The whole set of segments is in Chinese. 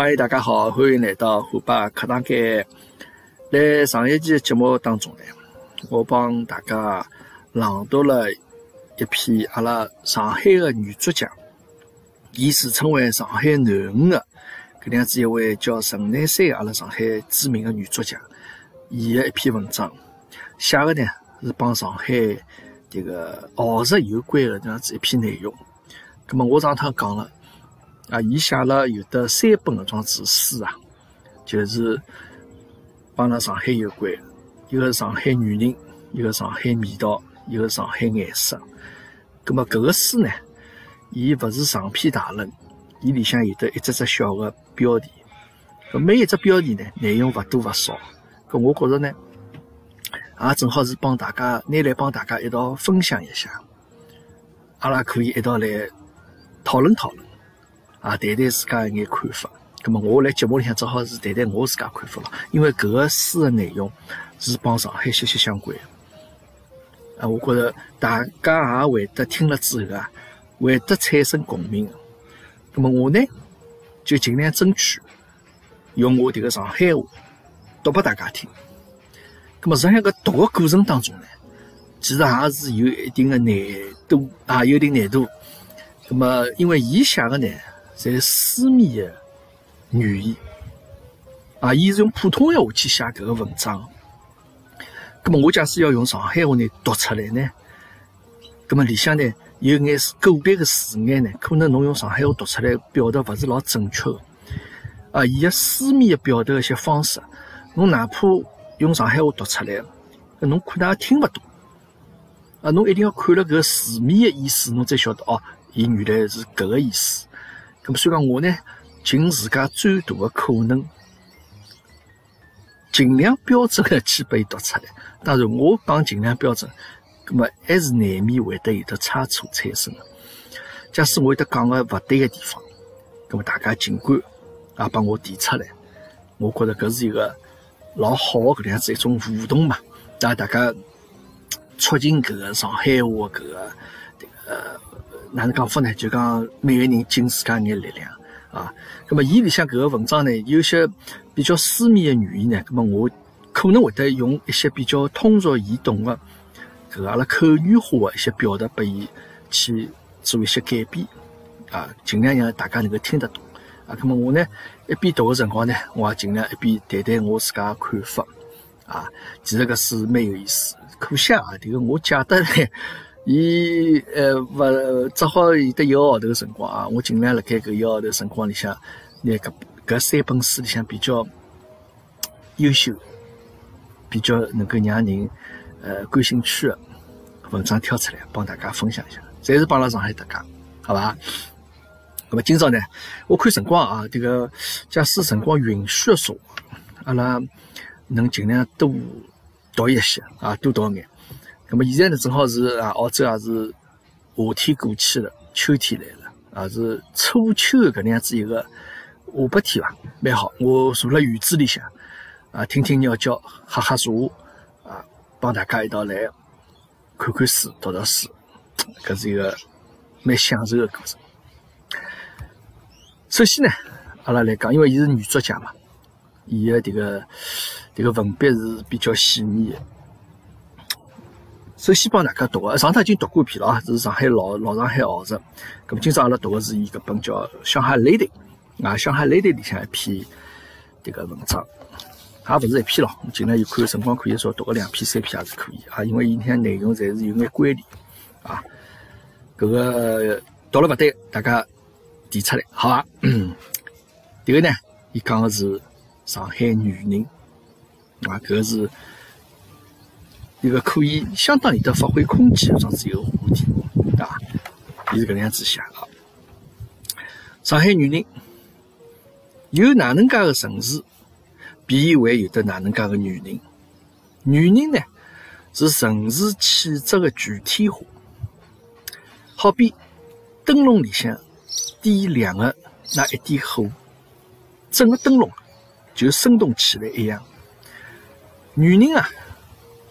朋友，大家好，欢迎来到虎爸课堂间。在上一期节目当中呢，我帮大家朗读了一篇阿拉上海的女作家，伊自称为上海囡恩的搿样子一位叫陈南山阿拉上海知名的女作家，伊的一篇文章，写的呢是帮上海迭个学术有关的这样子一篇内容。葛么我上趟讲了。啊，伊写了有得三本搿种子书啊，就是帮了上海有关，一个上海女人，一个上海味道，一个上海颜色。葛么搿个书呢，伊勿是长篇大论，伊里向有得一只只小个标题，搿每一只标题呢，内容勿多勿少。搿我觉着呢，也正好是帮大家拿来帮大家一道分享一下，阿拉可以一道来讨论讨论。啊，谈谈自家一眼看法。咁么，我来节目里向正好是谈谈我自家看法了。因为搿个书的内容是帮上海息息相关。啊，我觉着大家也会得听了之后啊，会得产生共鸣。咁么，我呢就尽量争取用我迭个上海话读拨大家听。咁么，实际上搿读个过程当中呢，其实也是有一定的难度啊，有一定难度。咁么，因为伊写个呢。在书面的语言啊，伊是用普通闲话去写搿个文章。葛么我假使要用上海话呢读出来呢，葛么里向呢有眼个别个字眼呢，可能侬用上海话读出来表达勿是老准确个。啊，伊个书面的表达一些方式，侬哪怕用上海话读出来，侬可能也听勿懂。啊，侬一定要看了搿字面的意思，侬才晓得哦，伊原来是搿个意思。咁所以讲，我呢尽自家最大的可能，尽量标准的去被读出来。当然，我讲尽量标准，咁么还是难免会得有的差错产生。假使我有得讲个勿对的地方，咁么大家尽管也帮我提出来。我觉着搿是一个老好搿样子一种互动嘛，让大家促进搿个上海话搿个呃。哪能讲法呢？就讲每个人尽自家眼力量啊。那么，伊里向搿个文章呢，有些比较书面的语言呢，那么我可能会得用一些比较通俗易懂的搿阿拉口语化的一些表达，拨伊去做一些改变啊，尽量让大家能够听得懂啊。那么我呢，一边读的辰光呢，我也尽量一边谈谈我自家看法啊。其实搿是蛮有意思，可惜啊，迭个我讲得呢。伊呃勿只好有得一个号头辰光啊，我尽量辣盖搿一个号头辰光里向，拿搿搿三本书里向比较优秀、比较能够让人呃感兴趣的文章挑出来，帮大家分享一下。侪是帮阿拉上海搭界，好伐？那么今朝呢，我看辰光啊，这个假使辰光允许的说，阿拉能尽量多读一些啊，多读眼。那么现在呢，正好是啊，澳洲也是夏天过去了，秋天来了，也是初秋的搿能样子一个下半天吧，蛮好。我坐辣院子里向啊，听听鸟叫，喝喝茶啊，帮大家一道来看看书，读读书，搿是一个蛮享受的过程。首先呢，阿拉来讲，因为伊是女作家嘛，伊的迭个迭个文笔是比较细腻的。首先帮大家读个，上趟已经读过一篇了啊，这是上海老老上海学术。咁今朝阿拉读个是伊搿本叫《上海 Lady》啊，《上海 Lady》里向一篇迭个文章。也勿是一篇咯，尽量有看辰光可以说读个两篇三篇也是可以啊，因为伊些内容侪是有眼关联啊。搿个读了勿对，大家提出来，好伐？迭个呢，伊讲个是上海女人啊，搿个是一个可以相当有得发挥空间个这样子一个话题啊。伊是搿能样子写个。上海女人有哪能介个城市，必然会有得哪能介个女人。女人呢，是城市气质个具体化。好比灯笼里向点亮的那一点火，整个灯笼就生动起来一样。女人啊，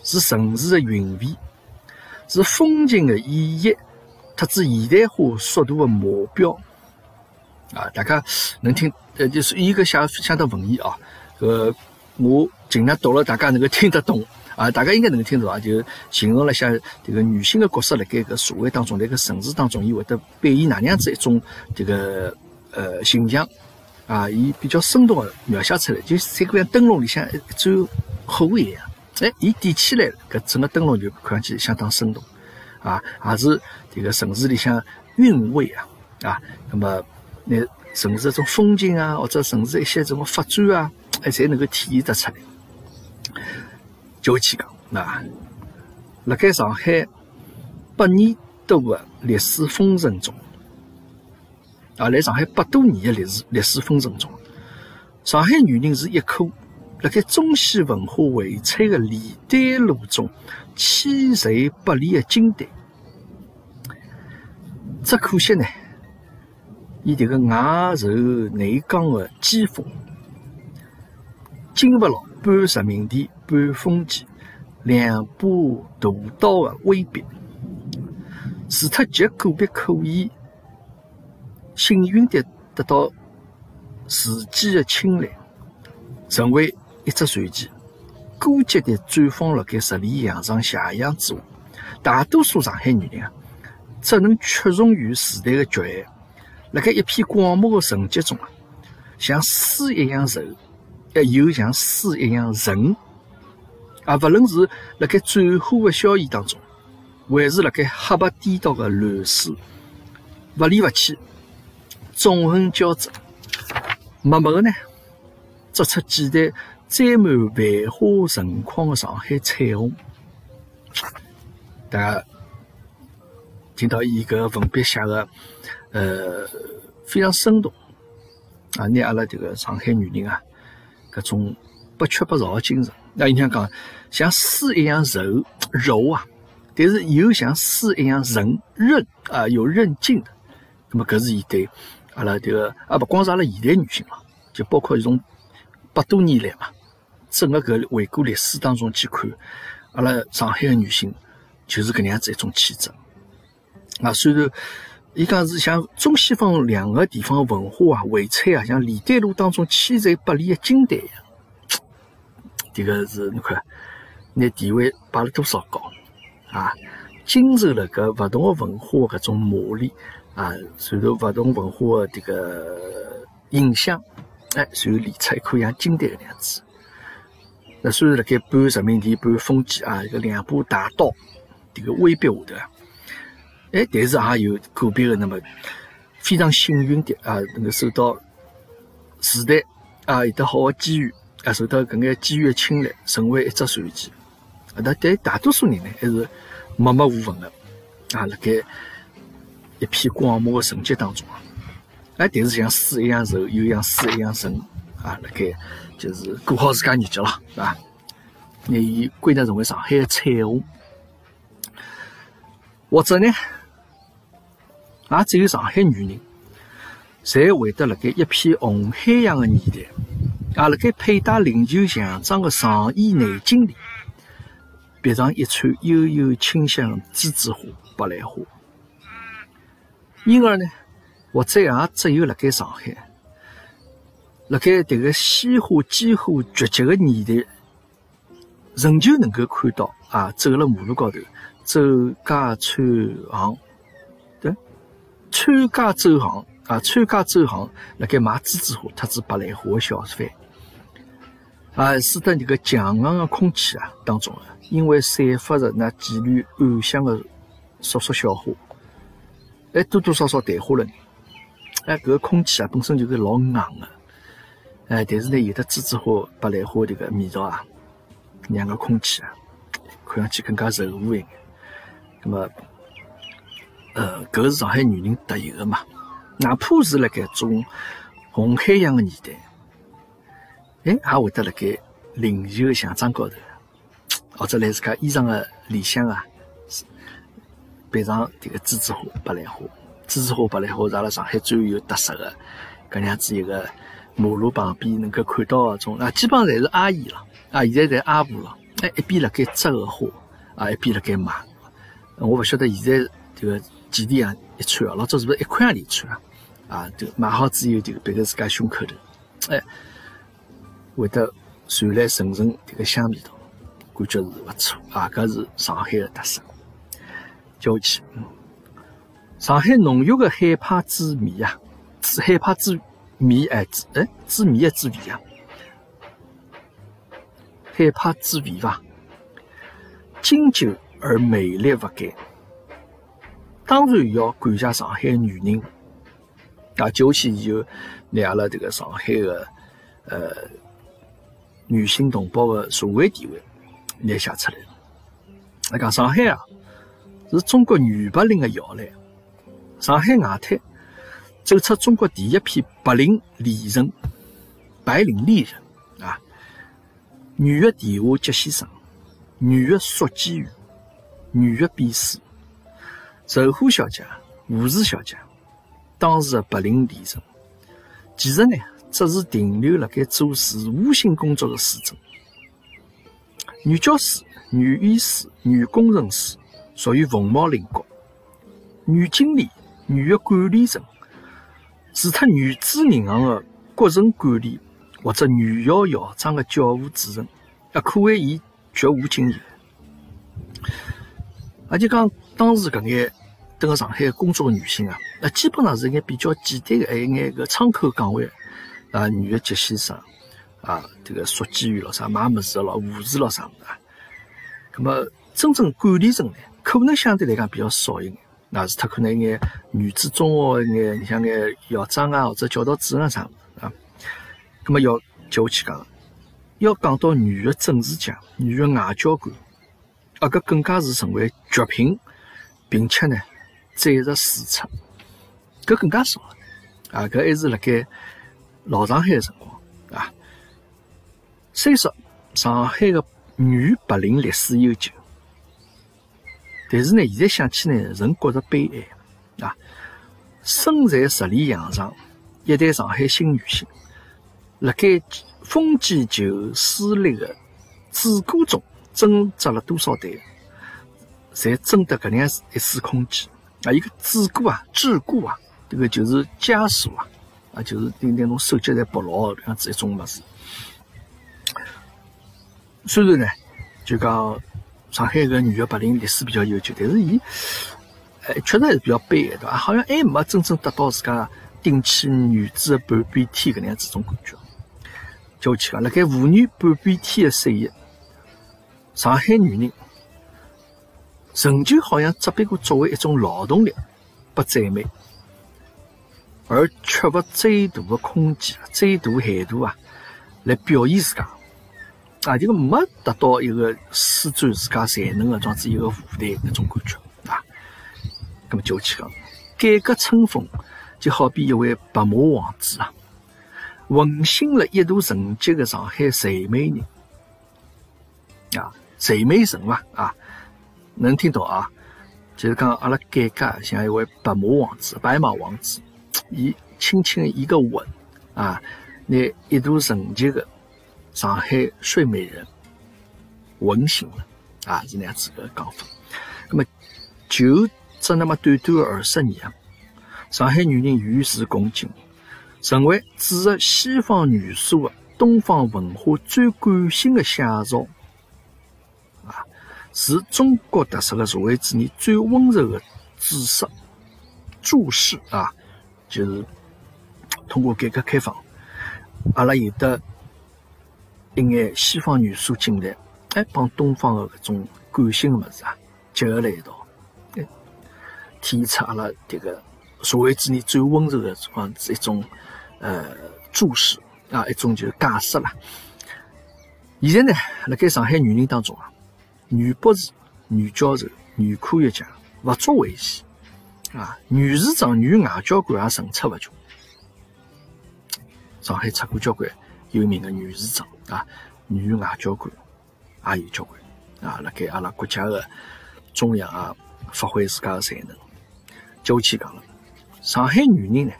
是城市的韵味，是风景的演绎，特子现代化速度的目标。啊，大家能听，呃，就是一个相相当文艺啊。呃，我尽量读了，大家能够听得懂。啊，大家应该能够听懂啊，就形容了一下这个女性的角色，辣盖个社会当中，辣个城市当中，伊会得扮演哪能样子一种这个呃形象啊，伊比较生动的描写出来，就这个像灯笼里向一盏火一样，哎，伊点起来，搿整个灯笼就看上去相当生动啊，也是这个城市里向韵味啊啊，那么那城市这种风景啊，或者城市一些这种发展啊，哎，才能够体现得出来。就去讲，那辣盖上海百年多的历史风尘中，啊，来上海百多年的历史历史风尘中，上海女人是一颗辣盖中西文化荟萃的历代路中千锤百炼的金丹。只可惜呢，伊迭个外柔内刚的肌肤，经不牢半殖民地。半封建，两把大刀的威逼，除脱极个别可以幸运的得到时机的青睐，成为一只传奇，孤寂的绽放了该十里洋场斜阳之下。大多数上海女人啊，只能屈从于时代的绝爱，辣盖一片广漠的沉寂中啊，像丝一样柔，又像丝一样韧。啊，勿论是辣盖战火的硝烟当中，还是辣盖黑白颠倒的乱世，勿离勿弃，纵横交织，默默的呢，做出几代载满繁花盛况的上海彩虹。大家听到伊搿文笔写的，呃，非常生动啊！拿阿拉这个上海女人啊，搿种不屈不挠的精神，那你想讲。像丝一样柔柔啊，但是又像丝一样韧韧啊，有韧劲的。那么，搿是伊对阿拉迭个啊，不光是阿拉现代女性了，就包括从百多年来嘛，整个搿回顾历史当中去看，阿拉上海的女性就是搿能样子一种气质啊。虽然伊讲是像中西方两个地方文化啊荟萃啊，像历代路当中千锤百炼的金丹一样，迭个是你看。拿地位摆了多少高啊？经受了搿勿同的文化搿种磨练啊，受到勿同文化的这个影响，哎，随后练出一颗像金丹个样子。那虽然辣盖半殖民地半封建啊，搿两把大刀迭个威逼下头，哎，但是也有个别的那么非常幸运的啊，能够受到时代啊有得好的机遇啊，受到搿眼机遇的青睐，成为一只传奇。那对大多数人呢，还是默默无闻的啊，辣盖一片广漠的沉寂当中啊，哎，但是像水一样柔，又像水一样沉啊，辣盖就是过好自家日脚了，啊，拿伊归纳成为上海的彩虹，或者呢，也只有上海女人，才会得辣盖一片红海洋的年代，啊，辣盖佩戴领袖象征的上衣内襟里。别上一串悠悠清香栀子花、白兰花，因而呢，或者也只有辣盖上海，辣盖迭个鲜花几乎绝迹的年代，仍旧能够看到啊，走了马路高头，走街串行，对，穿街走行啊，穿街走行，辣盖卖栀子花特子白兰花的小贩，啊，使得这个强硬的空气啊当中啊，因为散发着那几缕暗香的烁烁小花，哎，多多少少淡化了。哎，搿个空气啊，本身就是老硬的，哎，但是呢，有的栀子花、白兰花这个味道啊，让个空气啊，看上去更加柔和一点。那么，呃，搿是上海女人特有的嘛，哪怕是辣盖种红海洋的年代，哎，也会得辣盖领袖的项章高头，或者来自家衣裳的里向啊，别上这个栀子花、白兰花。栀子花、白兰花是阿拉上海最有特色的，搿样子一个马路旁边能够看到个种，啊，基本上侪是阿姨了，啊，现在侪阿婆了，哎，一边辣盖摘个花，啊，一边辣盖卖。我勿晓得现在这个几钿啊一串啊，老早是不是一块洋钿一串啊？啊，这个买好之后，这个别个自家胸口头，哎，会得传来阵阵这个香味道，感觉是勿错啊，搿是上海的特色。叫我去。上海浓郁的海派之味啊，海派之米哎，之哎之味的之味啊，海派之味伐？经久而美丽不改。当然要感谢上海女人，啊，九七就拿阿拉这个上海的呃女性同胞的社会地位拿写出来。那讲上海啊，是中国女白领的摇篮。上海外滩走出中国第一批白领丽人，白领丽人啊，女的电话接线生，女的速记员，女的秘书，售货小姐、护士小姐，当时的白领丽人，其实呢，只是停留辣盖做事务性工作的水准。女教师、女医师、女工程师属于凤毛麟角，女经理。女的管理层，除脱女子银行的国城管理或者女校校长的教务主任，也可谓伊绝无仅有。而且讲当时搿眼蹲辣上海工作的女性啊，那基本上是一眼比较简单的，还有一眼个窗口岗位啊，女的接线生啊，这个书记员咯啥买物事咯，护士咯啥物事啊。那么真正管理层呢，可能相对来讲比较少一点。那是他可能一眼女子中学一眼，像眼校长啊或者教导主任啥物事啊，那么要接下去讲，要讲到女的政治家、女的外交官，啊，搿更加是成为绝品，并且呢载入史册，搿更加少啊，搿还是辣盖老上海的辰光啊。虽说上海的女白领历史悠久。但是呢，现在想起呢，仍觉着悲哀啊！身在十里洋场，一代上海新女性，辣盖风几旧势力的桎梏中挣扎了多少代，才争得搿样一丝空间啊！一个桎梏啊，桎梏啊，这个就是枷锁啊，啊，就是那那种手脚在绑牢这样子一种物事。虽然呢，就讲。上海个女的白领历史比较悠久，但是伊，呃，确实还是比较悲哀，对伐？好像还没真正得到自家顶起女子的半边天搿能样子种感觉。叫我去讲，辣盖妇女半边天的岁月，上海女人仍旧好像只不过作为一种劳动力被赞美，而缺乏最大的空间、最大限度啊，来表现自家。啊，就没得到一个施展自家才能的这样子一个舞台那种感觉啊。那么就去讲，改革春风就好比一位白马王子啊，闻醒了一度沉寂的上海睡美人啊，睡美人嘛啊，能听到啊？就是讲阿拉改革像一位白马王子，白马王子，伊轻轻一个吻啊，那一度沉寂的。上海睡美人吻醒了啊，是那样子个讲法。那么就只那么短短的二十年，上海女人与时共进，成为注入西方元素的东方文化最感性的写照啊，是中国特色的社会主义最温柔的注释注释啊，就是通过改革开放，阿拉有的。一眼西方元素进来，哎，帮东方的搿种感性的物事啊结合辣一道，哎，体现出阿拉迭个社会主义最温柔的这样子一种呃注释啊，一种就是解释啦。现在呢，辣盖上海女人当中啊，女博士、女教授、女科学家不足为奇啊，女市长、女外交官也层出不穷。上海出过交关有名的女市长啊，女外交官也有交关啊，辣盖阿拉国家的中央啊，发挥自家的才能。就去讲了，上海女人呢，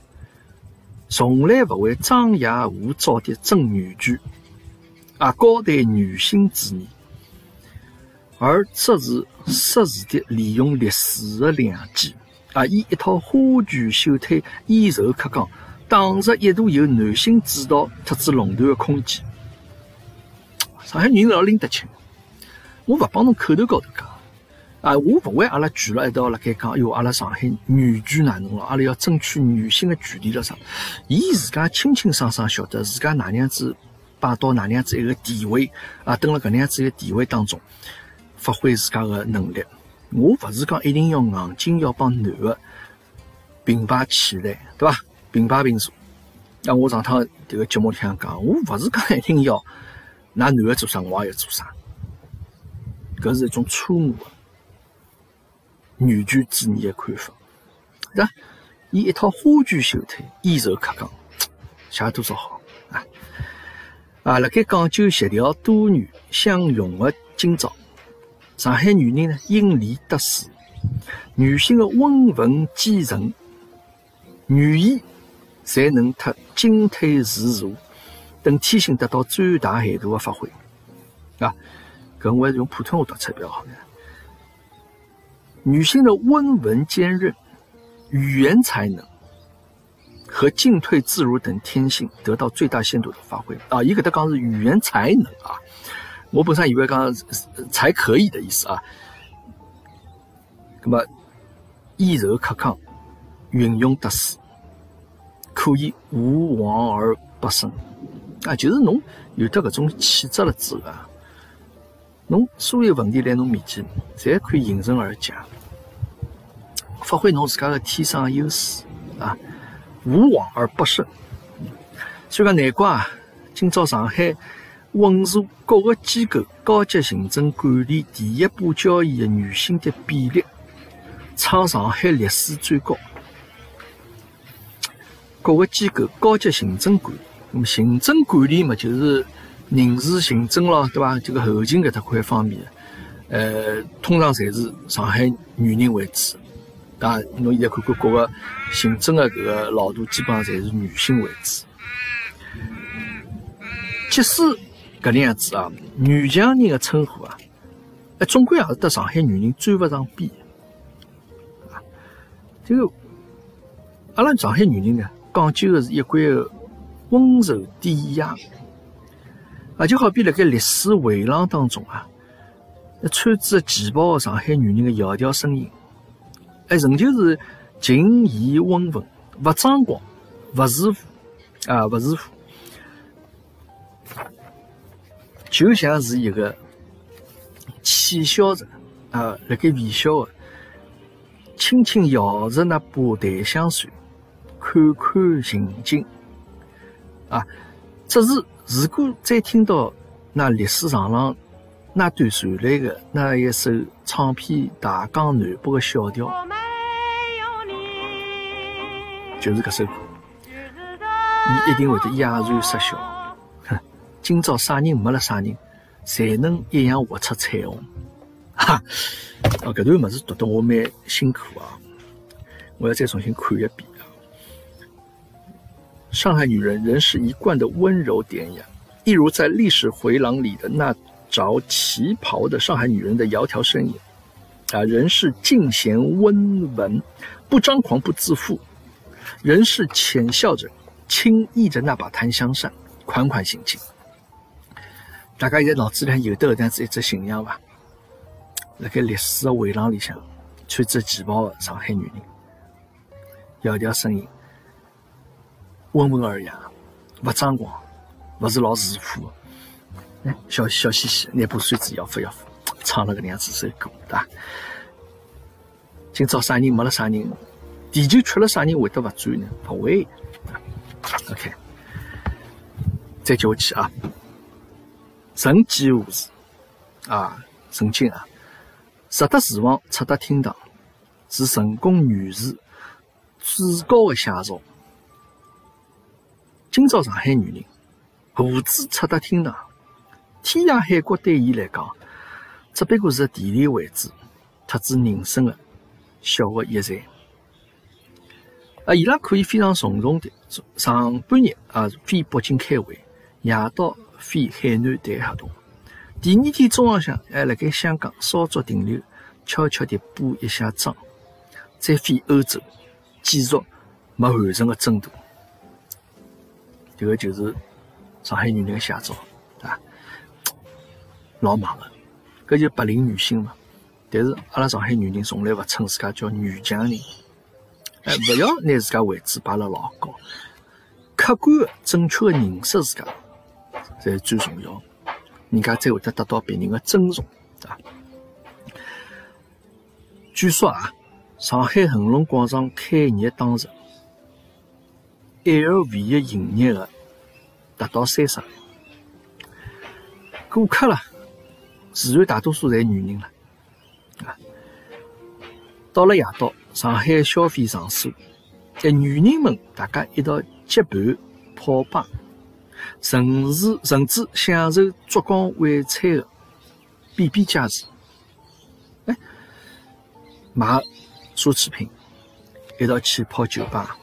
从来不会张牙舞爪的争女权啊，高谈女性主义，而只是适时的利用历史的良机啊，以一套花拳绣腿、以柔克刚。打着一度由男性主导特子垄断的空间，上海女人老拎得清。我勿帮侬口头高头讲，啊，我勿为阿拉聚了一道辣盖讲，哟，阿拉上海女权哪能了？阿拉要争取女性的权利了啥？伊自家清清爽爽晓得自家哪能样子摆到哪能样子一个地位啊，蹲辣搿能样子一个地位当中发挥自家的能力。我勿是讲一定要硬劲要帮男的并排起来，对伐？平排平坐，那我上趟这个节目里向讲，我勿是讲一定要拿男的做啥，我也要做啥，搿是一种错误的女权主义的看法，对？以一套花拳绣腿、以柔克刚，写多少好啊！啊，辣盖讲究协调多元相融的今朝，上海女人呢因利得势，女性的温文坚韧、女意。才能特进退自如等天性得到最大限度的发挥，啊，搿我还是用普通话读出比较好。女性的温文坚韧、语言才能和进退自如等天性得到最大限度的发挥。啊，伊搿搭讲是语言才能啊，我本身以为讲才可以的意思啊。那么，以柔克刚，运用得势。可以无往而不胜啊！就是侬有得搿种气质了之后，侬所有问题在侬面前，侪可以迎刃而解，发挥侬自家的天生优势啊，无往而不胜。所以讲，难怪啊，今朝上海稳住各个机构高级行政管理第一把交椅的女性的比例，创上海历史最高。各个机构高级行政管，那么行政管理嘛，就是人事行政咯，对吧？这个后勤搿搭块方面，呃，通常侪是上海女人为主，啊，侬现在看看各个行政的搿个老大，基本上侪是女性为主。即使搿能样子啊，女强人的称呼啊，哎，总归也是得上海女人追勿上边，啊，这个阿拉上海女人呢？讲究的是一贯的温柔典雅，啊，就好比辣盖历史回廊当中啊，穿着旗袍的上海女人的窈窕身影，哎，仍旧是静怡温文，不张狂，不自负，啊，不自负，就像是一个气笑着啊，辣盖微笑的，轻轻摇着那把檀香扇。看看行进啊！只是如果再听到那历史上浪那段传来的那一首唱片大江南北的小调，就是这首歌，你一定会得哑然失笑。哼，今朝啥人没了啥人，才能一样活出彩虹？哈！啊，这段么子读得我蛮辛苦啊！我要再重新看一遍。上海女人仍是一贯的温柔典雅，一如在历史回廊里的那着旗袍的上海女人的窈窕身影，啊，仍是静娴温文，不张狂不自负，仍是浅笑着，轻挎着那把檀香扇，款款行进。大家现在脑子里有的这样子一只形象吧？那个历史的回廊里向，穿着旗袍的上海女人，窈窕身影。温文尔雅，不张狂，不是老自负，哎，小小嘻嘻，拿把扇子摇拂摇拂，唱了个样子首歌，对伐？今朝啥人没了啥人？地球缺了啥人会得勿转呢？勿会。OK，再接下去啊，曾几何时？啊，曾经啊，入得厨房，出得厅堂，是成功女士最高的写照。今朝上海女人，胡子出得厅堂，天涯海角对伊来讲，只不过是地理位置，特指人生的小的一站。啊，伊拉可以非常从容的上半日啊飞北京开会，夜到飞海南谈合同。第二天中浪向还辣盖香港稍作停留，悄悄地补一下妆，再飞欧洲，继续没完成的征途。这个就是上海女人的写照，啊，老忙的，搿就白领女性嘛。但是阿拉上海女人从来勿称自家叫女强人，哎，勿要拿自家位置摆了老高，客观的、正确的认识自家，才是最重要。人家才会得得到别人的尊重，对吧？据说啊，上海恒隆广场开业当日，LV 的营业额达到三十万，顾客了，自然大多数侪女人了，啊，到了夜到，上海消费场所，在女人们大家一道结伴泡吧。甚至甚至享受烛光晚餐的比比皆是。哎，买奢侈品，一道去泡酒吧，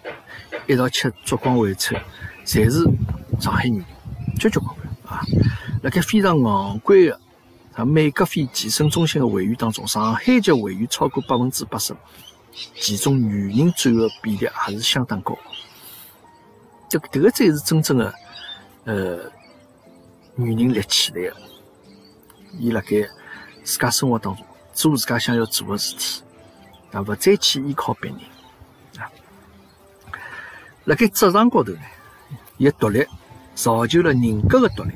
一道吃烛光晚餐，侪是上海人，交交关关啊！辣盖非常昂贵的啊美格菲健身中心的会员当中，上海籍会员超过百分之八十，其中女人占的比例还是相当高。这个这个才是真正的。呃，女人立起来个，伊辣盖自家生活当中做自家想要做的事体，啊，勿再去依靠别人。辣盖职场高头呢，伊独立造就了人格的独立。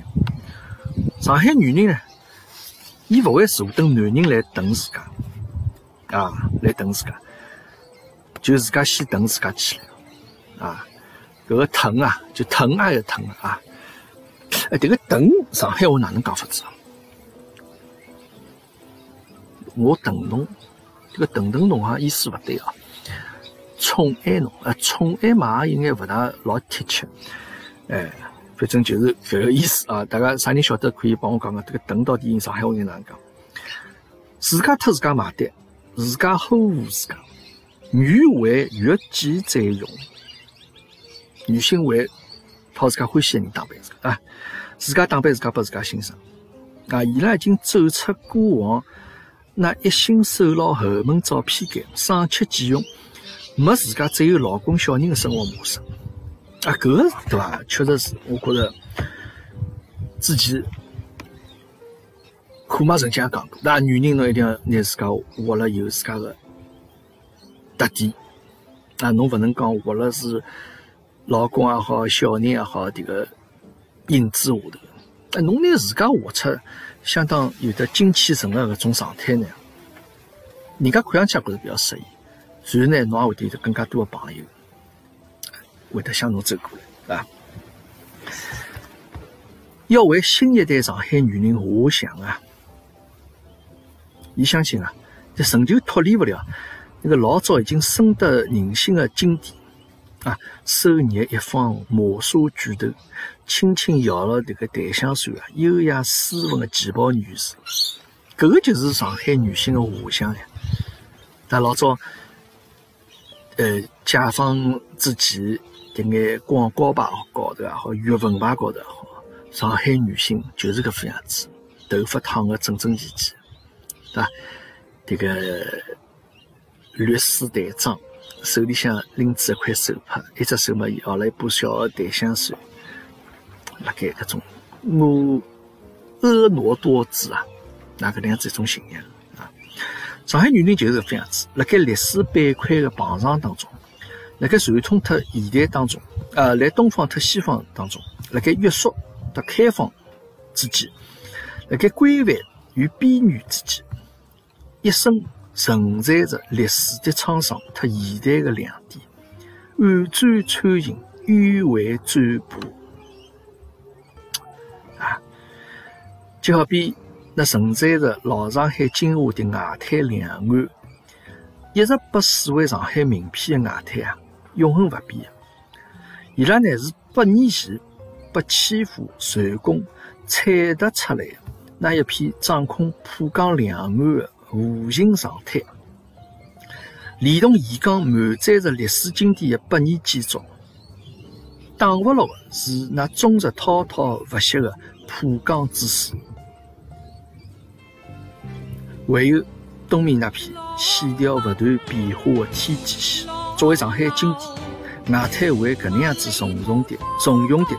上海女人呢，伊勿会坐等男人来等自家，啊，来等自家，就自家先等自家起来，啊，搿个疼啊，就疼啊，要疼啊。哎，迭个等上海话哪能讲法子啊？我等侬，这个等等侬啊意思勿对啊。宠爱侬，啊，宠爱嘛应该勿大老贴切。哎，反正就是搿个意思啊。大家啥人晓得可以帮我讲讲，这个等到底上海话应哪能讲？自家脱自家买单，自家呵护自家，女为悦己者容，女性为讨自家欢喜的人打扮子啊。自家打扮自家拨自家欣赏，啊！伊拉已经走出过往那一心守牢后门照片间，省吃俭用，没自家只有老公小人的生活模式。啊，搿个对伐？确实是，我觉着之前苦马曾经也讲过，那女人侬一定要拿自家活了有自家的特点，啊，侬勿能讲活了是老公也好，小人也好，这个。影子下头，哎，侬拿自家活出相当有的精气神的搿种状态呢，人家看上去觉着比较适意，然后呢，侬也会得有更加多的朋友会得向侬走过来，啊，要为新一代上海女人画像啊！伊相信啊，这成就脱离不了那个老早已经深得人心的经典。啊，手捏一方磨砂巨头，轻轻摇了这个檀香扇啊，优雅斯文的旗袍女士，搿个就是上海女性的画像呀。但老早，呃，解放之前，迭眼广告牌高头也好，月份牌高头也好，上海女性就是搿副样子，头发烫个整整齐齐，对伐？这个绿丝淡妆。手里向拎着一块手帕，一只手嘛摇了一把小的檀香扇，辣盖搿种婀娜多姿啊，那个样子一种形象。上海女人就是这样子，辣盖历史板块的碰撞当中，辣盖传统特现代当中，呃，辣东方特西方当中，辣盖约束和开放之间，辣盖规范与边缘之间，一生承载着历史的沧桑和现代的亮点，婉转穿行，迂回转步。啊，就好比那承载着老上海精华的外滩两岸，一直被视为上海名片的外滩啊，永恒不变。伊拉呢是百年前被欺负、传功、踩踏出来的那一片掌控浦江两岸的无形长滩，连同沿江满载着历史经典的百年建筑，挡不牢的是那终日滔滔不息的浦江之水。唯有东面那片线条不断变化的天际线，作为上海经典。外滩会搿能样子重用的、重用的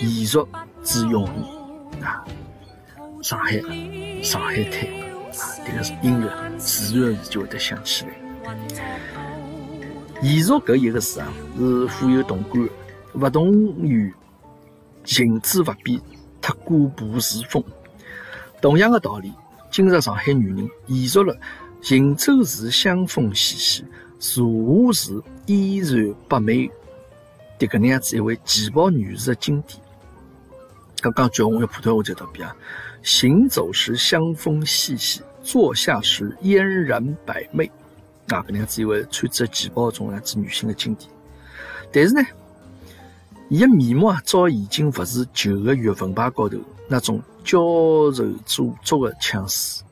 艺术之用啊！上海，上海滩啊！这个音乐自然就会得响起来。艺术搿一个字啊，是富有动感，勿同于行之勿变，太固步自封。同样的道理，今日上海女人延续了，行走时香风习习。坐下时依然不美的搿能样子一位旗袍女士的经典。刚刚句我用普通话就特别啊，行走时香风细细，坐下时嫣然百媚啊，搿能样子一位穿着旗袍中样子女性的经典。但是呢，伊的面目啊，早已经勿是旧的月份牌高头那种娇柔做作的腔势，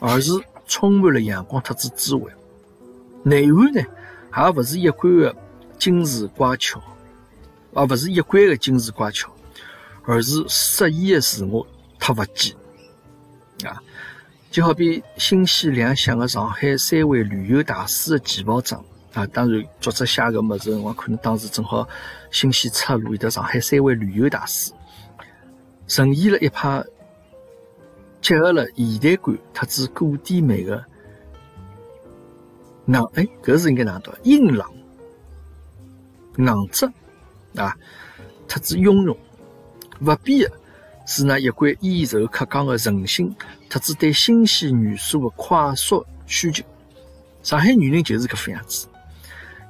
而是。充满了阳光特子滋味，内涵呢，也勿是一贯的精致乖巧，而勿是一贯的精致乖巧，而是适意的自我特勿羁啊！就好比新鲜亮相的上海三位旅游大师的旗袍装啊，当然作者写个么子，我可能当时正好新鲜出炉，有的上海三位旅游大使呈现了一派。结合了现代感特子古典美的硬哎，搿是应该哪读？硬朗、硬质啊，特子雍容，勿变的是那一贯衣柔克刚的韧性，特子对新鲜元素的快速需求。上海女人就是搿副样子，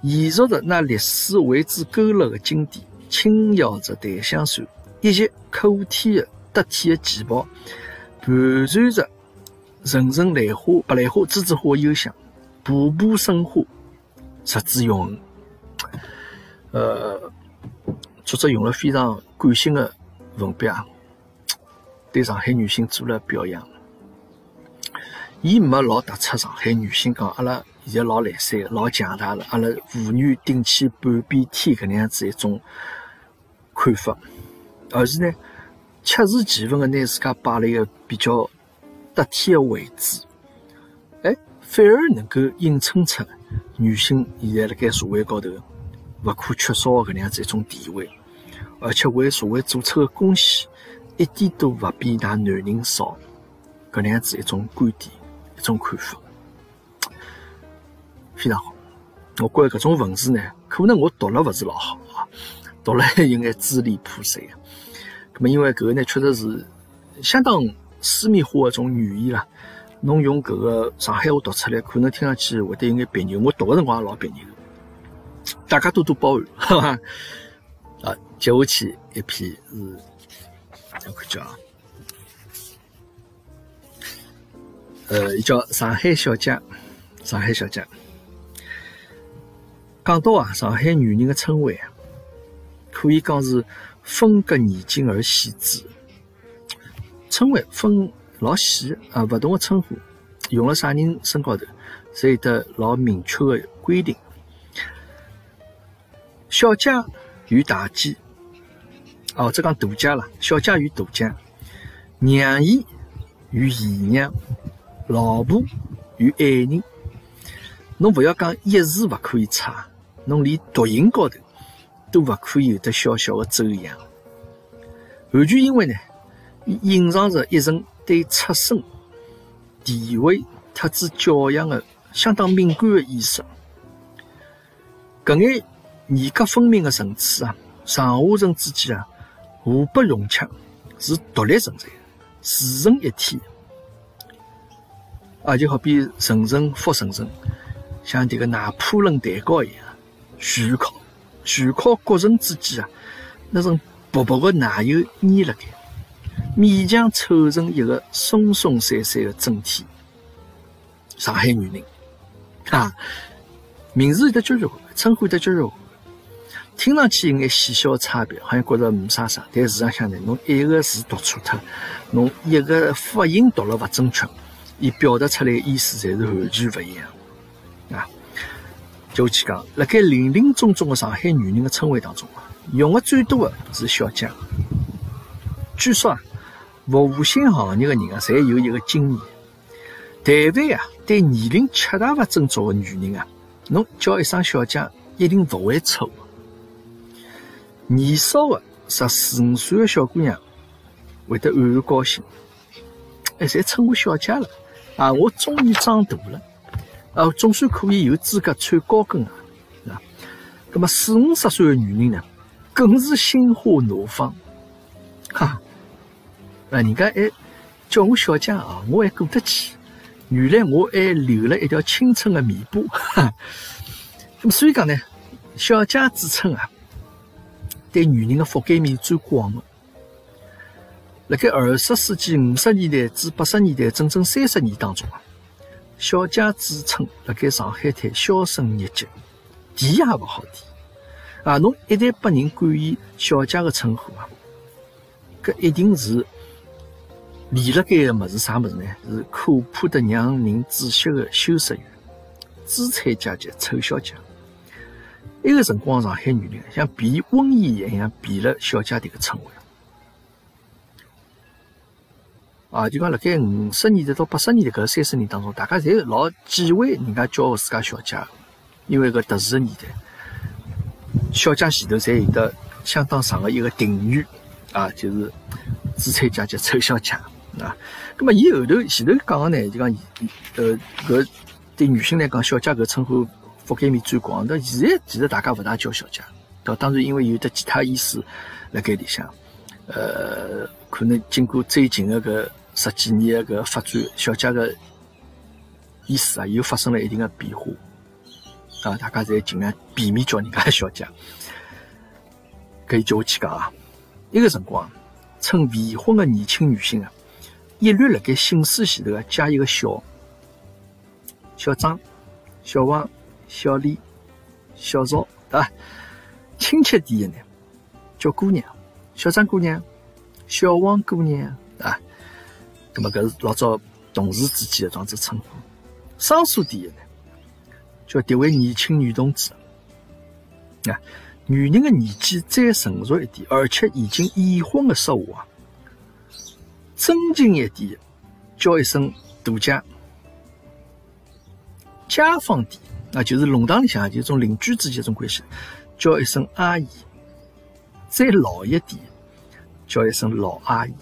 延续着那历史为之勾勒的经典，轻摇着檀香扇，一袭可体的得体的旗袍。盘旋着层层兰花、白兰花、栀子花的幽香，步步生花，直至永恒。呃，作者用了非常感性的文笔啊，对上海女性做了表扬。伊没老突出上海女性讲阿拉现在老来塞、老强大了，阿拉妇女顶起半边天搿能样子一种看法，而是呢。恰如其分的拿自家摆了一个比较得体的位置，哎，反而能够映衬出女性现在辣盖社会高头不可缺少的搿能样子一种地位，而且为社会做出的贡献一点都不比那男人少，搿能样子一种观点、一种看法，非常好。我觉着搿种文字呢，可能我读了勿是老好啊，读了应该支离破碎啊。那么，因为搿个呢，确实是相当私密化的一种语言啦。侬用搿个上海话读出来，可能听上去会得有眼别扭。我读的辰光也老别扭，大家多多包涵，好吧？啊，接下去一篇是，我看叫，呃，叫上海小姐，上海小姐。讲到啊，上海女人的称谓啊，可以讲是。风格严谨而细致，称谓分老细啊，勿同的称呼用了啥人身高头，侪有得老明确的规定。小姐与大姐，哦，只讲大姐了，小姐与大姐，娘姨与姨娘，老婆与爱人，侬不要讲一字勿可以差，侬连读音高头。都勿可以有得小小的走样，完全因为呢，隐藏着一层对出身、地位特子教养的相当敏感的意识。搿眼严格分明的层次啊，上下层之间啊，互不容洽，是独立存在，自成一体。啊，就好比层层复层层，像这个拿破仑蛋糕一样，全靠全靠各层之间啊，那种薄薄的奶油粘了盖，勉强凑成一个松松散散的整体。上海女人啊，名字有得叫叫称呼有得叫叫听上去有眼细小的差别，好像觉着没啥啥，但事实上呢，侬一个字读错脱，侬一个发音读了勿正确。伊表达出来的意思，侪是完全勿一样啊！就去讲，辣盖林林总总的上海女人的称谓当中啊，用的最多的是小姐。据说啊，服务性行业的人啊，侪有一个经验：，但凡啊，对年龄恰大勿正足的女人啊，侬叫一声小姐，一定勿会错。年少的十四五岁的小姑娘，会得暗暗高兴，哎，侪称呼小姐了。啊！我终于长大了，啊，总算可以有资格穿高跟了，啊。那么四五十岁的女人呢，更是心花怒放，哈！啊，人家还叫我小姐啊，我还过得去。原来我还留了一条青春的尾巴，哈。那么所以讲呢，小姐之称啊，对女人的覆盖面最广的。辣盖二十世纪五十年代至八十年代整整三十年当中啊，小姐之称辣盖上海滩销声匿迹，提也勿好提啊！侬一旦拨人冠以小姐的称呼啊，搿一定是立辣盖个物事啥物事呢？是可怕的让人窒息的羞耻语，资产阶级丑小姐。埃个辰光，上海女人像避瘟疫一样避了小姐迭个称谓。啊，就讲辣盖五十年代到八十年代搿三十年当中，大家侪老忌讳人家叫自家小姐，因为搿特殊的年代，小姐前头侪有得相当长的一个定语，啊，就是资产阶级丑小姐啊。咁么伊后头前头讲个呢，就讲呃搿对女性来讲，小姐搿称呼覆盖面最广。但现在其实大家勿大叫小姐，对当然因为有得其他意思辣盖里向，呃，可能经过最近的个。十几年的搿发展，小姐的意思啊，又发生了一定的变化啊！大家侪尽量避免叫人家小姐。可以叫我去讲啊，一个辰光，趁未婚的年轻女性啊，一律辣盖姓氏前头啊加一个小，小张、小王、小李、小赵，对吧？亲切点的呢，叫姑娘，小张姑娘、小王姑娘那么，搿是老早同事之间的这样子称呼。生疏点的呢，叫迭位年轻女同志。啊，女人的年纪再成熟一点，而且已经已婚的说话，尊敬一点，叫一声大姐。家方点，那就是弄堂里向就是种邻居之间种关系，叫一声阿姨。再老一点，叫一声老阿姨。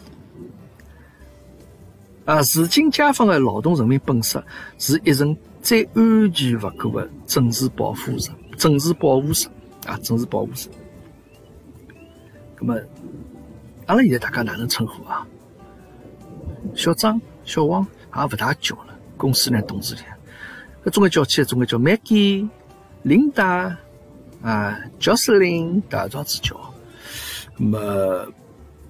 啊，如今解放的劳动人民本色是一层再安全不过的政治保护层，政治保护层啊，政治保护层。那么，阿拉现在大家哪能称呼啊？小张、小王也不大叫了，公司呢同事里，那总归叫起来，总归叫 Maggie、Linda 啊，Jocelyn，大家这样子叫。那么。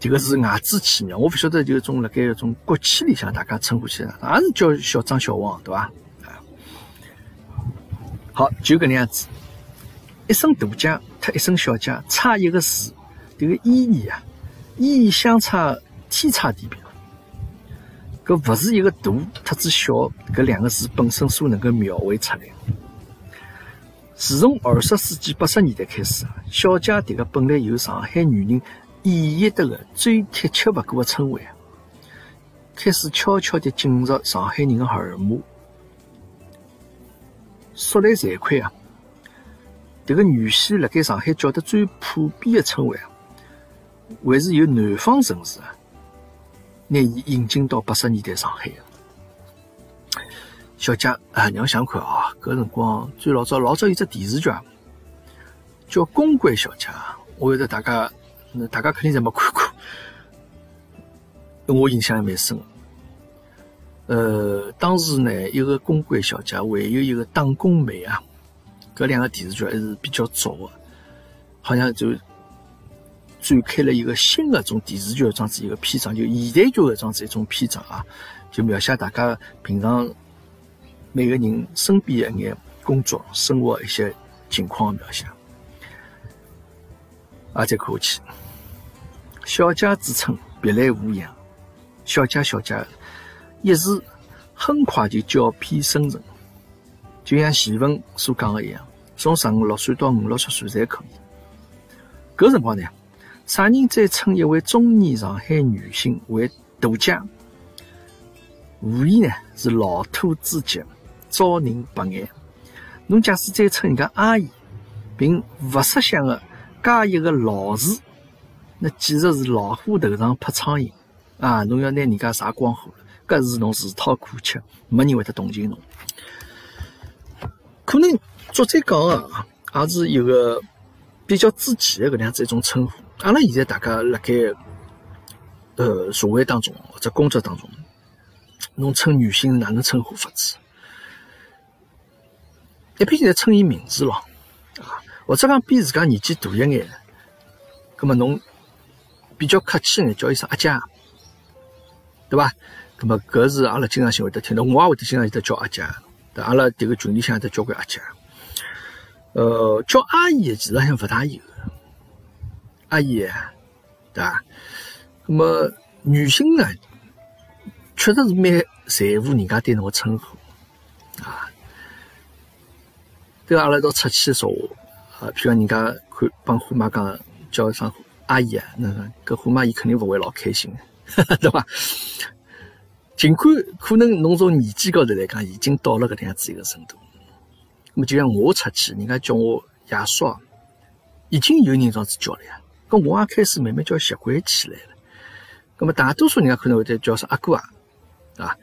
这个是外资企业，我不晓得就种辣盖一种国企里向，大家称呼起来，也是叫小张、小王，对吧？好，就搿能样子，一声大姐，和一声小姐，差一个字，这个意义啊，意义相差天差地别。搿勿是一个大特子小搿两个字本身所能够描绘出来。自从二十世纪八十年代开始啊，小姐迭个本来由上海女人。演绎的个最贴切不过的称谓啊，开始悄悄地进入上海人的耳目。说来惭愧啊，这个原先辣盖上海叫得最普遍的称谓啊，还是由南方城市啊，拿伊引进到八十年代上海的。小姐啊，娘想看啊，搿辰光最老早老早有只电视剧啊，叫《公关小姐》，我觉得大家。那大家肯定侪没看过，我印象也蛮深。呃，当时呢，一个公关小姐，还有一个打工妹啊，搿两个电视剧还是比较早的，好像就展开了一个新的种电视剧这样子一个篇章，就现代剧的这样子一种篇章啊，就描写大家平常每个人身边一眼工作、生活一些情况的描写，啊再看下去。小姐之称别来无恙，小姐小姐。一时很快就交配生成，就像前文所讲的一样，从十五六岁到五六十岁才可以。搿辰光呢，啥人再称一位中年上海女性为大姐，无疑呢是老土之极，招人不爱。侬假使再称人家阿姨，并勿识相的加一个老字，那简直是老虎头上拍苍蝇啊！侬要拿人家啥光火了？搿是侬自讨苦吃，没人会得同情侬。可能作者讲的也是一个比较之前的搿能样子一种称呼。阿拉现在大家辣盖呃社会当中或者工作当中，侬称女性哪能称呼法子？一般性在称伊名字咯，啊，或者讲比自家年纪大一眼，葛么侬比较客气眼叫一声阿姐，对伐？那么，搿是阿拉经常性会得听到，我也会得经常性得叫阿姐。对，阿拉迭个群里向得交关阿姐。呃，叫阿姨其实还勿大有。阿姨，对伐？那么女性呢，确实是蛮在乎人家对侬个称呼啊。对阿拉到出去说话啊，譬如人家看帮虎妈讲叫一声阿姨啊，那搿虎妈伊肯定勿会老开心，对伐？尽管可能侬从年纪高头来讲已经到了搿能样子一个程度，那么就像我出去，人家叫我爷叔，已经有人这样子叫了呀。搿我也开始慢慢叫习惯起来了。那么大多数人家可能会得叫声阿哥啊，啊。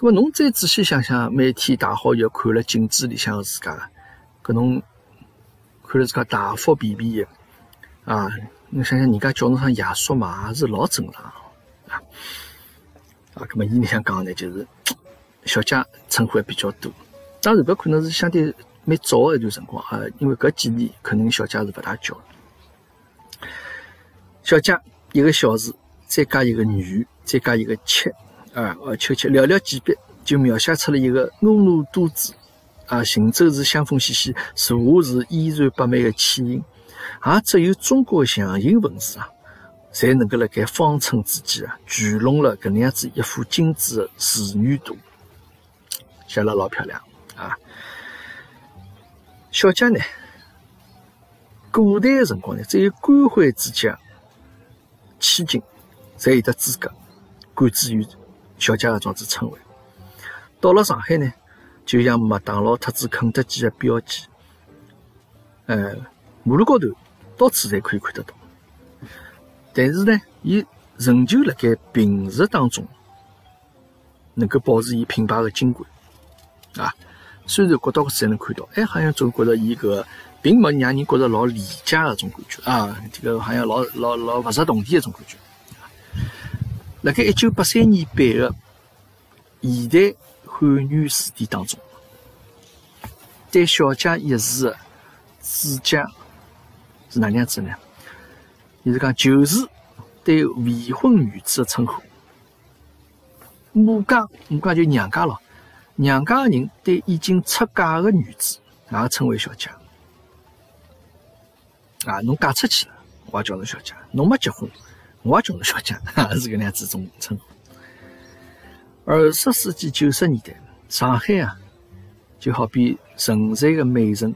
那么侬再仔细想想，每天大好又看了镜子里向的自家，搿侬看了自家大腹便便的啊，侬想想人家叫侬声爷叔嘛，也是老正常啊。啊，那么伊里向讲呢，就是小姐称呼还比较多。当然，搿可能是相对蛮早的一段辰光啊，因为搿几年可能小姐是勿大叫。小姐一个小时，再加一个女，再加一个七啊，哦，秋七寥寥几笔就描写出了一个婀娜多姿啊，行走是香风细细，坐下是衣衫百媚的倩影，也只有中国象形文字啊。才能够辣盖方寸之间啊，聚拢了搿能样子一幅精致的仕女图，写了老漂亮啊！小姐呢，古代的辰光呢，只有官宦之家、千金才有得资格冠之于小姐的这样子称谓。到了上海呢，就像麦当劳特子肯德基的标记，呃，马路高头到处侪可以看得到。但是呢，伊仍旧辣盖平时当中能够保持伊品牌的金贵啊。虽然觉到才能看到，哎，好像总觉着伊个并没让人觉着老廉价的种感觉啊。这个好像老老老勿值动地的种感觉。辣盖一九八三年版的现代汉语词典当中，对小姐一词的注解是哪能样子呢？伊是讲，就是对未婚女子的称呼。母家，母家就娘家咯。娘家的人对已经出嫁的女子，也称为小姐。啊，侬嫁出去了，我也叫侬小姐；侬没结婚，我也叫侬小姐，是搿能样子种称呼。二十世纪九十年代，上海啊，就好比沉睡的美人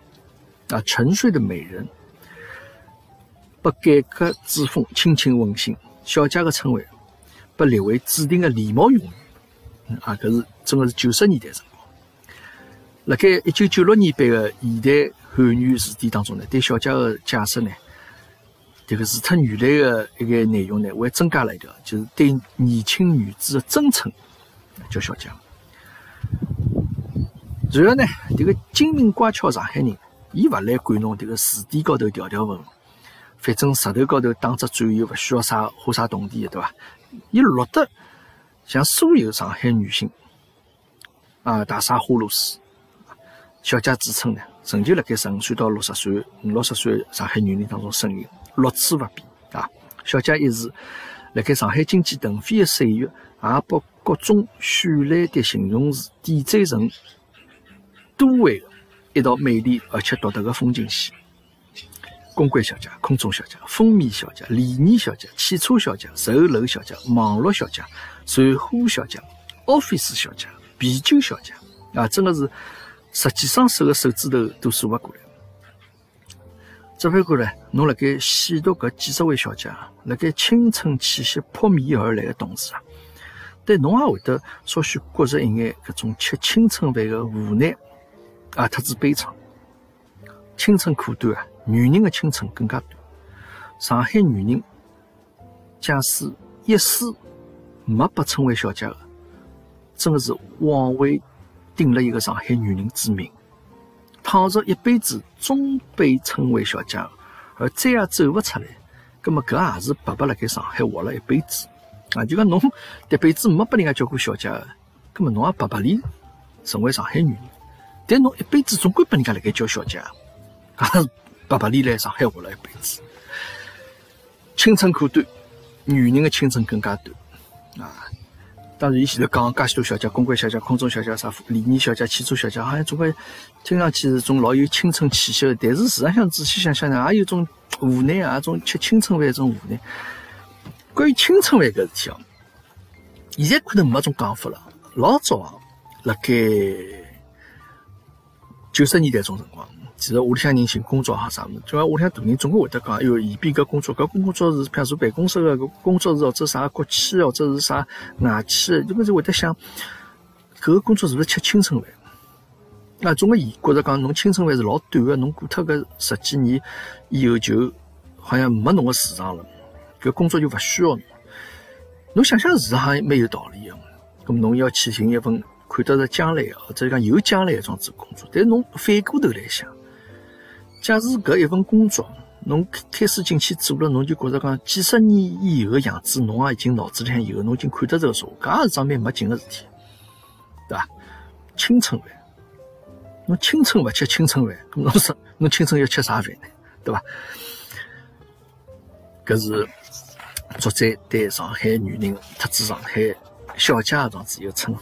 啊，沉睡的美人。被改革之风轻轻吻醒，小姐的称谓被列为指定的礼貌用语。啊，搿是真的是九十年代辰光。辣盖一九九六年版的现代汉语词典当中呢，对小姐的解释呢，这个除脱原来的一个内容呢，还增加了一条，就是对年轻女子的尊称叫小姐。然后呢，这个精明乖巧上海人，伊勿来管侬这个词典高头条条文文。反正石头高头打只转又勿需要啥花啥铜钿的，对伐？伊落得像所有上海女性啊，大杀花露水，小姐自称呢，仍旧辣盖十五岁到六十岁、五六十岁上海女人当中声名屡次不变啊。小姐一时辣盖上海经济腾飞的岁月，也被各种绚烂的形容词点缀成多维的一道美丽而且独特的风景线。公关小姐、空中小姐、蜂蜜小姐、礼仪小姐、汽车小姐、售楼小姐、网络小姐、传呼小姐、office 小姐、啤酒小姐啊，真的是十几双手的手指头都数不过来。这番过来，侬辣盖细读搿几十位小姐，辣盖青春气息扑面而来的同时啊，对侬也会得稍许觉着一眼搿种吃青春饭的无奈啊，特子悲怆。青春苦短啊！女人的青春更加短。上海女人，假使一世没被称为小姐的，真的是枉为顶了一个上海女人之名。倘若一辈子终被称为小姐，而再也走不出来，那么搿也是白白辣盖上海活了一辈子。啊，就讲侬迭辈子没被人家叫过小姐，那么侬也白白里成为上海女人。但侬一辈子总归被人家辣盖叫小姐，搿白白里来上海活了一辈子，青春苦短，女人的青春更加短啊！当然，伊前头讲介许多小姐，公关小姐、空中小姐、啥礼仪小姐、汽车小姐，好像总归听上去是种老有青春气息的。但是事实上仔细想想呢，也有种无奈啊，种吃青春饭一种无奈。关于青春饭搿事体哦，现在可能没种讲法了。老早啊，辣盖九十年代种辰光。其实屋里向人寻工作哈啥物事，就讲屋里向大人总归会得讲，哎哟，宜宾搿工作，搿工作是譬如坐办公室个，工作是或者啥国企，或者是啥外企，一般是会得想，搿个工作是勿是吃青春饭？那总归伊觉着讲，侬青春饭是老短个，侬过脱搿十几年以后，就好像没侬个市场了，搿工作就勿需要侬。侬想想是好像蛮有道理个，么侬要去寻一份看得到将来个，或者讲有将来一桩子工作，但是侬反过头来想。假使搿一份工作，侬开始进去做了，侬就觉着讲几十年以后的样子，侬也已经脑子里向有，侬已经看得着个数，搿也是桩蛮没劲的事体，对伐？青春饭，侬青春勿吃青春饭，侬说侬青春要吃啥饭呢？对伐？搿是作者对上海女人特指上海小姐个样子一个称呼。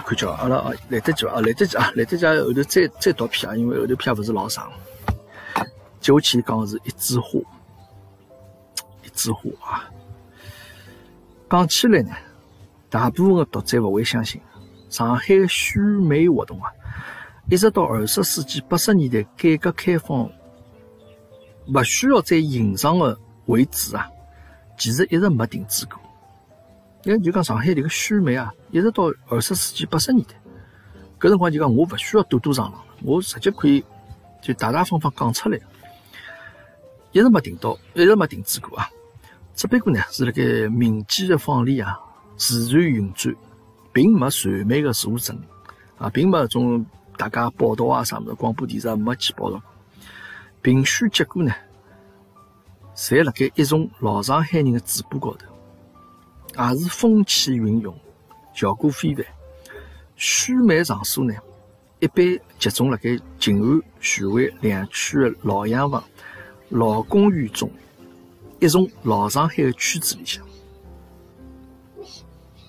看叫阿拉啊，来得及啊，来得及啊，来得及啊后头再再读篇啊，因为后头篇勿是老长。接下去讲是一枝花，一枝花啊。讲起来呢，大部分的读者勿会相信，上海的选美活动啊，一直到二十世纪八十年代改革开放，勿需要再寻常的为止啊，其实一直没停止过。因为就讲上海这个选美啊，一直到二十世纪八十年代，搿辰光就讲我勿需要躲躲藏藏了，我直接可以就大大方方讲出来，一直没停到，一直没停止过啊。只不过呢，是辣盖民间的坊里啊，自然运转，并没传媒的助阵啊，并没种大家报道啊啥物事，广播电视没去报道。评选结果呢，侪辣盖一众老上海人的嘴巴高头。也是风起云涌，效果非凡。选美场所呢，一般集中辣盖静安、徐汇两区的老洋房、老公寓中，一种老上海的圈子里向。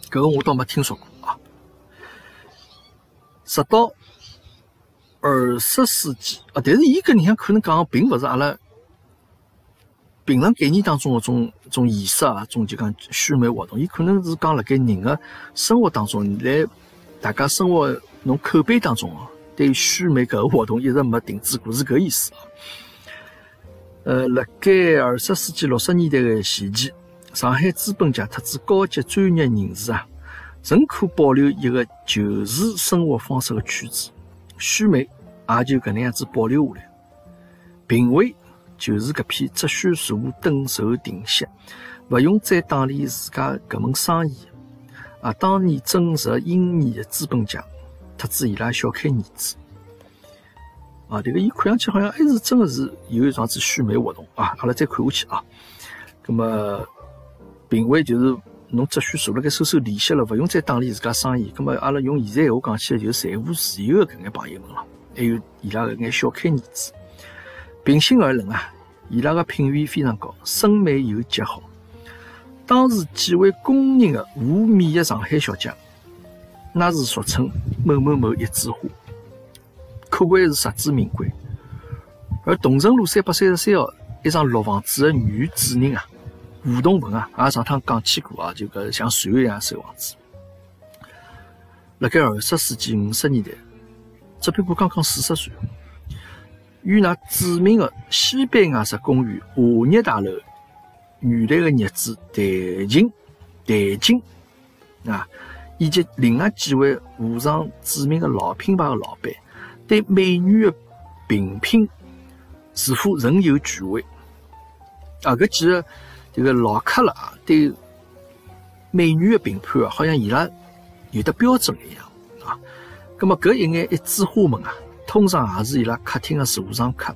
搿个我倒没听说过啊。直到二十世纪啊，但是伊搿里向可能讲并勿是阿拉。平常概念当中的种种仪式啊，种就讲选美活动，伊可能是讲辣盖人的生活当中，来大家生活侬口碑当中哦，对选美搿个活动一直没停止过，是搿意思啊。呃，辣盖二十世纪六十年代的前期，上海资本家特指高级专业人士啊，仍可保留一个旧时生活方式的圈子，选美也就搿能样子保留下来，评委。就是搿批只需坐等受停息，勿用再打理自家搿门生意啊！当年正值英年的资本家，特指伊拉小开儿子啊！这个伊看上去好像还是真的是有一桩子选美活动啊！阿拉再看下去啊！葛么评委就是侬只需坐辣盖收收利息了，勿用再打理自家生意。葛么阿拉用现在闲话讲起来，就财务自由的搿眼朋友们了，还有伊拉搿眼小开儿子。平心而论啊，伊拉个品味非常高，审美又极好。当时几位公认的无冕的上海小姐，那是俗称某某某一枝花，可谓是实至名归。而桐城路三百三十三号一幢老房子的女主人啊，胡同文啊，也上趟讲起过啊，就搿像船一样收房子。辣盖二十世纪五十年代，只不过刚刚四十岁，与那著名的西班牙式公寓华业大楼。原来的日子，台琴、台金啊，以及另外几位沪上著名的老品牌的老板，对美女的评品似乎仍有权威。啊，搿几个这个老客了啊，对美女的评判啊，好像伊拉有的标准一样啊。葛么搿一眼一枝花们啊，通常也是伊拉客厅的座上客，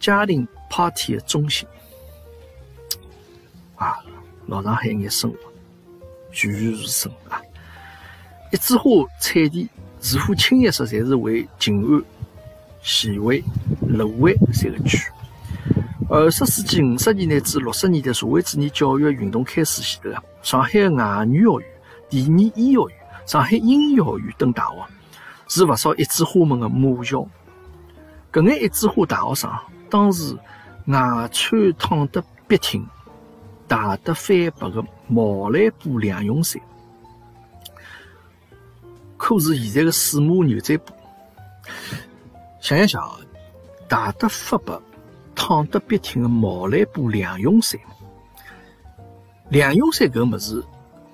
家庭 party 的中心。啊，老上海一眼生活，栩栩如生啊！一枝花菜地，似乎清一色侪是为静安、徐汇、芦湾三个区。二十世纪五十年代至六十年代社会主义教育运动开始前头啊，上海外语学院、第二医学院、上海英语学院等大学，是勿少一枝花们的母校。搿眼一枝花大学生，当时外穿烫得笔挺。大得翻白的毛蓝布两用衫，可是现在的水马牛仔布。想一想啊，大得发白、烫得笔挺的毛蓝布两用衫，两用衫搿物事，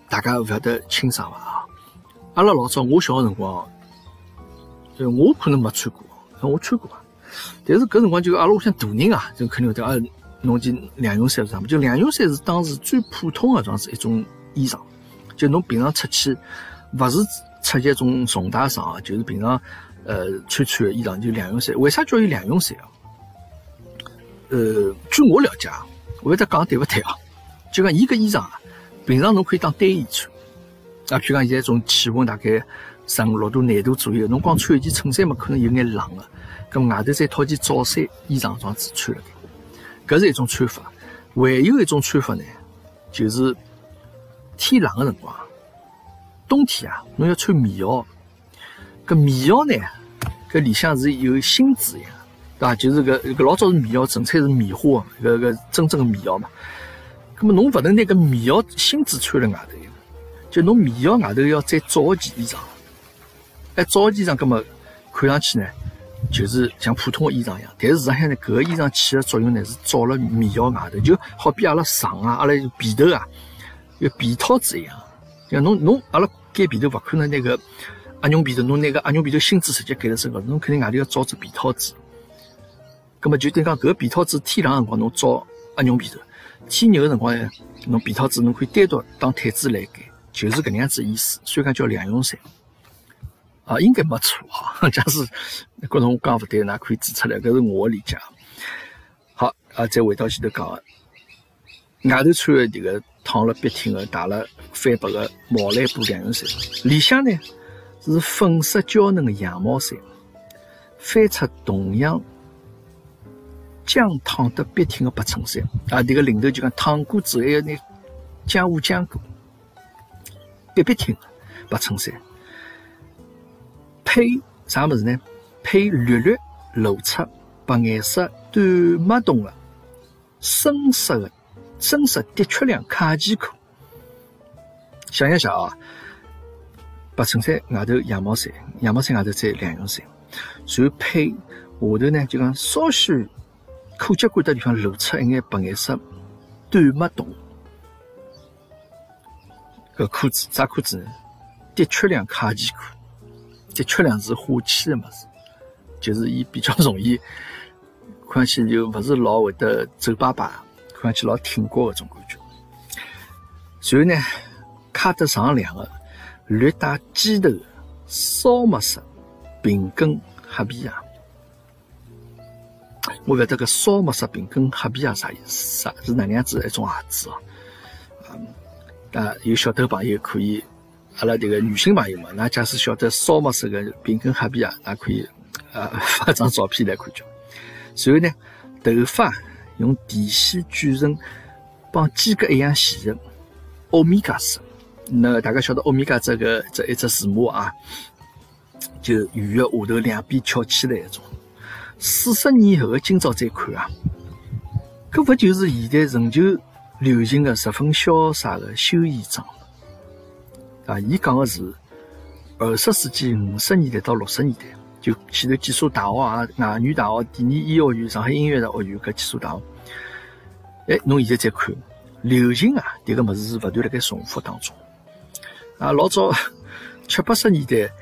大家勿晓得清爽伐啊？阿拉老早我小个辰光，呃，我可能没穿过，我穿过，但是搿辰光就阿拉屋里向大人啊，就肯定会得啊。弄件两用衫是啥么？就两用衫是当时最普通的装是一种衣裳，就侬平常出去，勿是出一种重大场合，就是平常呃穿穿的衣裳就两用衫。为啥叫伊两用衫啊？呃，据我了解啊，我勿得讲对勿对啊？就讲伊个衣裳啊，平常侬可以当单衣穿，啊，譬如讲现在种气温大概十五六度、廿度左右，侬光穿一件衬衫嘛，可能有眼冷个，咁外头再套件罩衫衣裳装子穿了。搿是一种穿法，还有一种穿法呢，就是天冷的辰光，冬天啊，侬要穿棉袄。搿棉袄呢，搿里向是有芯子呀，对伐？就是搿搿老早是棉袄，纯粹是棉花，搿搿真正的棉袄嘛。葛末侬勿能拿搿棉袄芯子穿辣外头，就侬棉袄外头要再罩一件衣裳。哎，罩件衣裳，葛末看上去呢？就是像普通的衣裳一样，但是实际上呢，搿个衣裳起的作用呢是罩了棉袄外头，就好比阿拉床啊，阿拉被头啊，有被套子一样。像侬侬阿拉盖被头，勿可能那个阿绒被头，侬那个阿绒被头芯子直接盖在身高头，侬肯定外头要罩只被套子。葛么就等于讲，搿个被套子天冷辰光侬罩阿绒被头，天热个辰光呢，侬被套子侬可以单独当毯子来盖，就是搿能样子意思。所以讲叫两用衫。啊，应该没错啊。假使觉得我讲不对，那可以指出来，搿是我的理解。好啊，再回到前头讲的，外头穿的这个烫了笔挺的、打了翻白的毛蓝布两用衫，里向呢是粉色娇嫩的羊毛衫，翻出同样浆烫得笔挺的白衬衫啊，这个领头就讲烫过之后还要拿浆糊浆过，笔笔挺的白衬衫。配啥么子呢？配略略露出白颜色短袜洞的深色的深色的确良卡其裤。想一想啊，白衬衫外头羊毛衫，羊毛衫外头再两用衫，然后配下头呢，就讲稍许裤脚管的地方露出一眼白颜色短袜洞个裤子，啥裤子呢？的确良卡其裤。的确两是化气的物事，就是伊比较容易，看上去就勿是老会得皱巴巴，看上去老挺过搿种感觉。然后呢，卡得上两个略带尖头的烧麦色平跟黑皮鞋，我勿晓得搿烧麦色平跟黑皮鞋啥意思，啥是哪能样子一种鞋子哦？啊，有小头朋友可以，阿拉迭个女性朋友嘛，那假使晓得烧么色个平根哈比亚，也可以啊发张照片来看叫。然后呢，头发用电线卷成帮鸡格一样细的欧米伽色。那大家晓得欧米伽这个这一只字母啊，就圆的下头两边翘起来一种。四十年后的今朝再看啊，搿勿就是现在仍旧流行的十分潇洒的休闲装啊？伊讲个是二十世纪五十年代到六十年代。就前头几所大学啊，外语大学、第二医学院、上海音乐学院搿几所大学，哎，侬现在再看，流行啊，迭个物事是勿断辣盖重复当中。啊，老早 七八十年代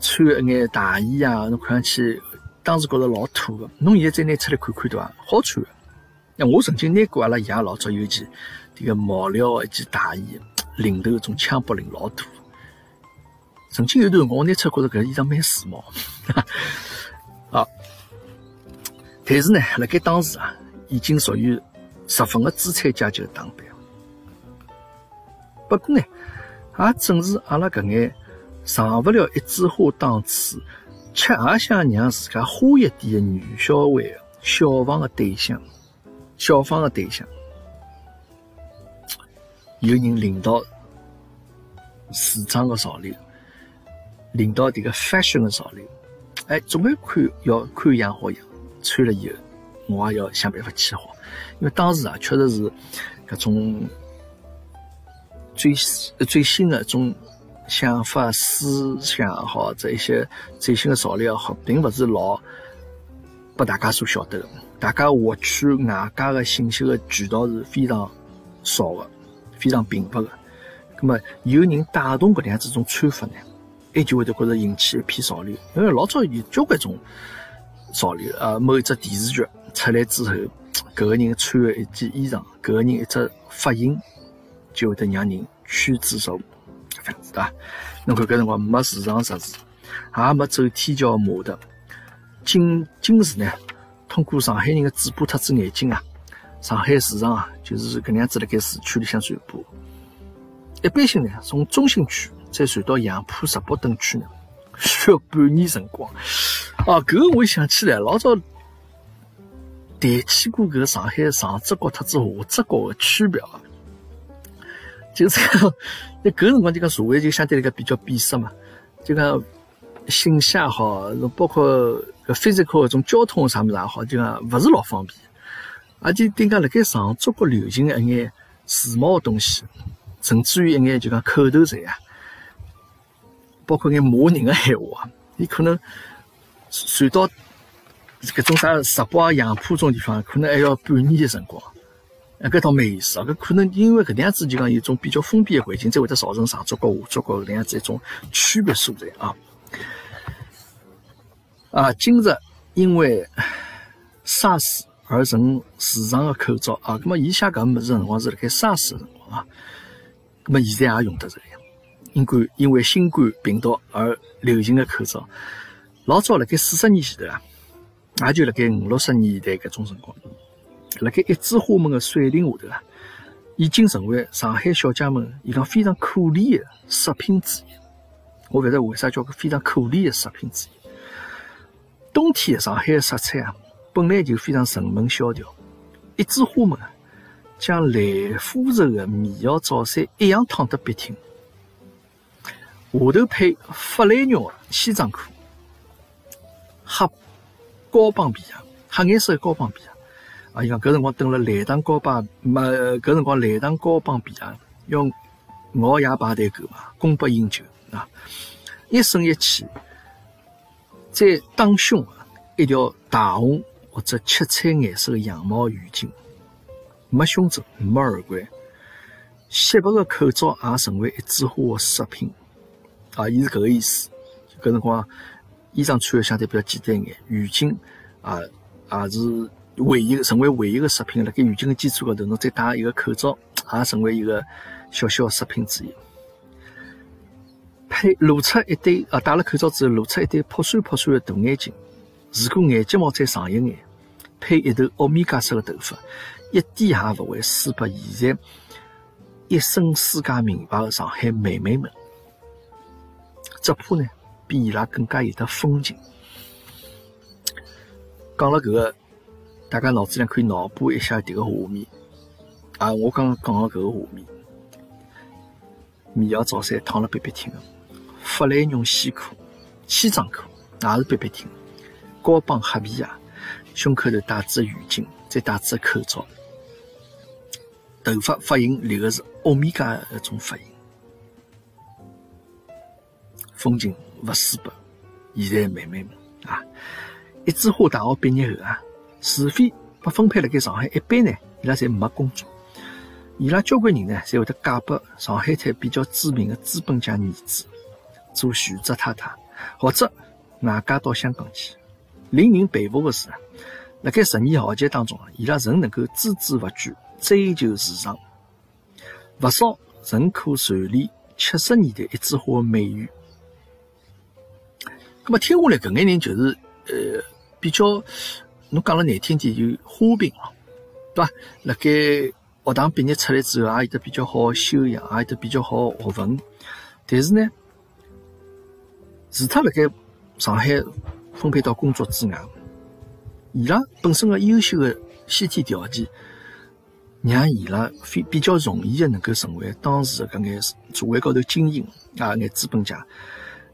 穿一眼大衣啊，侬看上去当时觉着老土个，侬现在再拿出来看看，对伐？好穿个。那我曾经拿过阿拉爷老早有件迭个毛料个一件大衣，领头种枪驳领老大。曾经有段辰光，我拿出觉着搿衣裳蛮时髦，啊，但是呢，辣盖当时啊，已经属于十分的资产阶级的打扮。不过呢，也正是阿拉搿眼上勿了一枝花档次，却也想让自家花一点的女小孩、小房的对象、小房的对象，有人领导时装的潮流。领导迭个 fashion 的潮流，哎，总归看要看样好样，穿了以后，我也要想办法起好。因为当时啊，确实是搿种最最新的种想法、思想也好，这一些最新的潮流也好，并勿是老被大家所晓得的。大家获取外界的信息的渠道是非常少的，非常贫乏的。那么有人带动搿样子种穿法呢？哎，就会得觉着引起一片潮流，因为老早有交关种潮流啊。某一只电视剧出来之后，搿个人穿的一件衣裳，搿个人一只发型，就会得让人趋之若鹜，搿样子对伐？侬看搿辰光没时尚杂志，也没走天桥模特，今今时呢，通过上海人的嘴巴特子眼睛啊，上海市场啊，就是搿能样子辣盖市区里向传播。一般性呢，从中心区。再传到杨浦、石北等区呢，需要半年辰光。哦，搿个我想起来，老早谈起过搿个上海上只角特子下只角的区别啊，就是讲，那搿辰光就讲社会就相对来讲比较闭塞嘛，就讲信息也好，包括搿 physical 种交通啥物事也好，就讲勿是老方便，而且顶讲辣盖上中国流行的一眼时髦的东西，甚至于一眼就讲口头禅啊。包括一眼骂人的闲话啊，你可能传到搿种啥石北啊、杨浦种地方，可能还要半年的辰光。啊，搿倒没意思啊！搿可能因为搿能样子就讲一种比较封闭的环境，才会得造成上中国、下中国搿能样子一种区别所在啊。啊，今日因为沙士而成时尚的口罩啊，那么伊写搿物事辰光是辣盖沙士的辰光啊，那么现在也用得着。因为因为新冠病毒而流行的口罩，老早辣盖四十年前头啊，也就辣盖五六十年代搿种辰光，辣盖一枝花门的水林下头啊，已经成为上海小姐们伊讲非常可怜的饰品之一。我勿晓得为啥叫个非常可怜的饰品之一。冬天上海的色彩啊，本来就非常沉闷萧条，一枝花门啊，将蓝肤色的棉袄罩衫一样烫得笔挺。下头配法兰绒的西装裤，黑高帮皮鞋，黑颜色的高帮皮鞋。啊，伊讲搿辰光登了蓝档高帮，没搿辰光蓝档高帮皮鞋要熬夜排队购嘛，供不应求啊。一身一气，再当胸一条大红或者七彩颜色的羊毛浴巾，没胸针，没耳环，雪白的口罩也成为一枝花的饰品。啊，伊是搿个意思。搿辰光衣裳穿的相对比较简单一眼，浴巾啊，也是唯一成为唯一的饰品。辣盖浴巾的基础高头，侬再戴一个口罩，也成为一个小小的饰品之一。配露出一对啊，戴了口罩之后露出一对破碎破碎的大眼睛。如果眼睫毛再长一眼，配一头欧米伽色的头发，一点也勿会输拨现在一身世界名牌的上海妹妹们，只怕呢比伊拉更加有得风情。讲了搿个，大家脑子里可以脑补一下迭个画面啊！我刚刚讲个搿个画面，面摇早衫烫了笔笔挺的，法兰绒西裤、西装裤也是笔笔挺，高帮黑皮鞋，胸口头戴着浴巾，再戴只口罩。头发发型留的是欧米伽那种发型，风景不输拨现在妹妹们啊！一枝花大学毕业后啊，除非被分配辣盖上海，一般呢，伊拉侪没工作。伊拉交关人呢，侪会得嫁拨上海滩比较知名的资本家儿子，做全职太太，或者外嫁到香港去。令人佩服的是啊，辣盖十年浩劫当中啊，伊拉仍能够孜孜不倦。追求时尚，不少仍可传历七十年代一枝花的美誉。那么听下来，搿眼人就是呃比较，侬讲了难听点，就花瓶了，对吧？辣盖学堂毕业出来之后，也有得比较好修养，也有得比较好学问。但是呢，除脱辣盖上海分配到工作之外，伊拉本身个优秀的先天条件。让伊拉非比较容易的能够成为当时的搿眼社会高头精英啊，眼资本家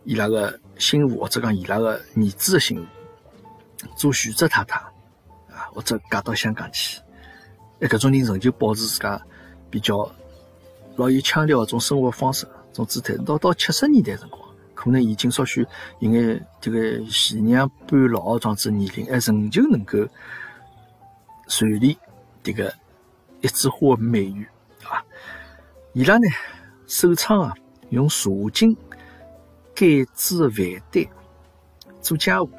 伊拉个媳妇或者讲伊拉个儿子的媳妇，做全职太太啊，或者嫁到香港去，哎，搿种人仍旧保持自家比较老有腔调一种生活方式、种姿态。到到七十年代辰光，可能已经稍许有眼这个前娘半老的状子年龄，还仍旧能够传递这个。一枝花的美誉，啊，伊拉呢首创啊用茶巾改制的饭袋做家务，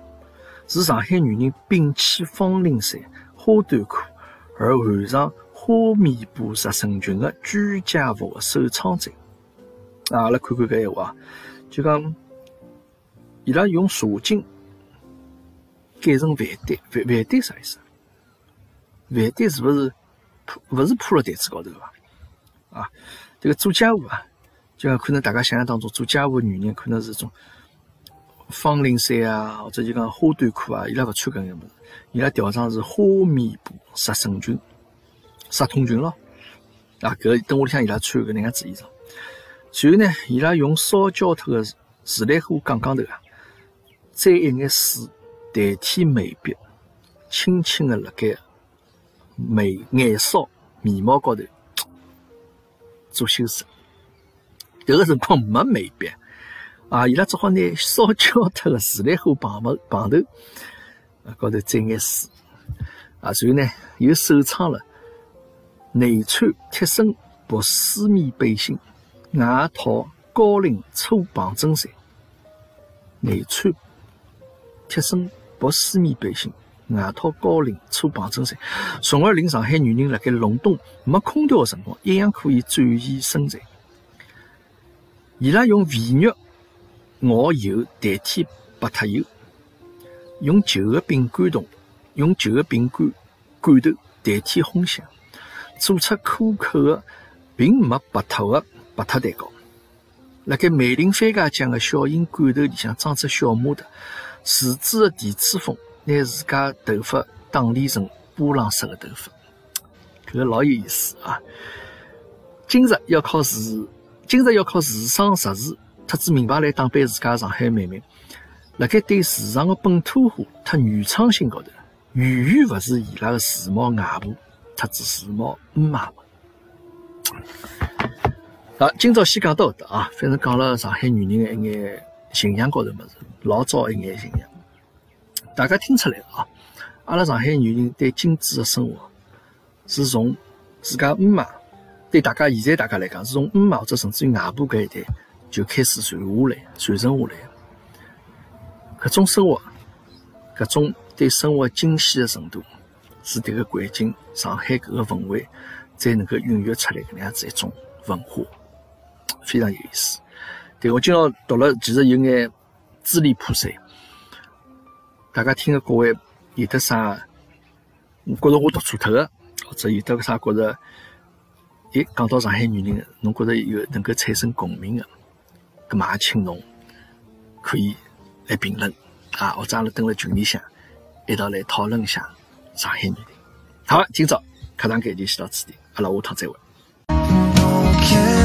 是上海女人摒弃方领衫、花短裤而换上花面布十身裙的居家服的首创者。啊，阿拉看看搿闲话，就讲伊拉用茶巾改成饭袋，饭饭袋啥意思？饭袋是不是铺？不是铺了台子高头吧？啊，这个做家务啊，就可能大家想象当中做家务的女人可能是种方领衫啊，或者就讲花短裤啊，伊拉勿穿搿眼物事，伊拉调上是花棉布杀身裙、杀筒裙咯。啊，搿等屋里向伊拉穿搿能样子衣裳。随后呢，伊拉用烧焦脱的自来火杠杠头啊，沾一眼水代替眉笔，轻轻的辣盖。眉眼梢、眉毛高头做修饰，迭个辰光没眉笔啊，伊拉只好拿烧焦脱的自来火棒棒棒头高头沾眼水啊，随后呢又首创了内穿贴身薄丝面背心，外套高领粗棒针衫，内穿贴身薄丝棉背心。外套高领粗棒针衫，从而令上海女人辣盖隆冬没空调的辰光，一样可以展现身材。伊拉用肥肉熬油代替白塔油，用旧的饼干桶、用旧的饼干罐头代替烘箱，做出可口的并没白塔的白塔蛋糕。辣盖梅林番茄酱的小型罐头里向装只小马达，自制的电吹风。拿自家头发打理成波浪式的头发，搿个老有意思啊！今日要靠时，今日要靠时尚杂志特子名牌来打扮自家上海妹妹，辣盖对时尚的本土化特原创性高头，远远勿是伊拉的时髦外婆特子时髦姆妈妈。好，今朝先讲到搿搭啊，反正讲了上海女人的一眼形象高头物事，老早一眼形象。大家听出来了啊！阿拉上海女人对精致的生活，是从自家姆妈对大家现在大家来讲，是从姆妈或者甚至于外婆搿一代就开始传下来、传承下来。搿种生活，搿种对生活精细的程度，是迭个环境上海搿个氛围才能够孕育出来搿能样子一种文化，非常有意思。对我今朝读了，其实有眼支离破碎。大家听的各位有得啥？我觉着我读错脱的，或者有得啥觉着诶，讲到上海女人，侬觉着有能够产生共鸣的，咁么也请侬可以来评论啊，或者阿拉登了群里向一道来讨论一下上海女人。好，今朝课堂间就先到此地，阿拉下趟再会。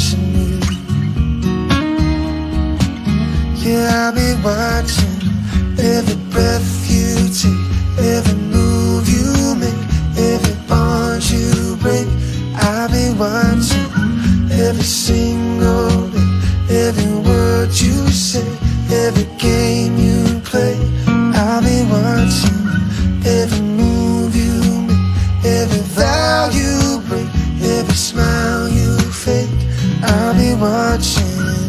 watching me. Yeah, I'll be watching every breath you take, every move you make, every bond you break. I'll be watching every single day, every word you say, every game you play. I'll be watching every move you make, every vow you break, every smile you fake. I'll be watching.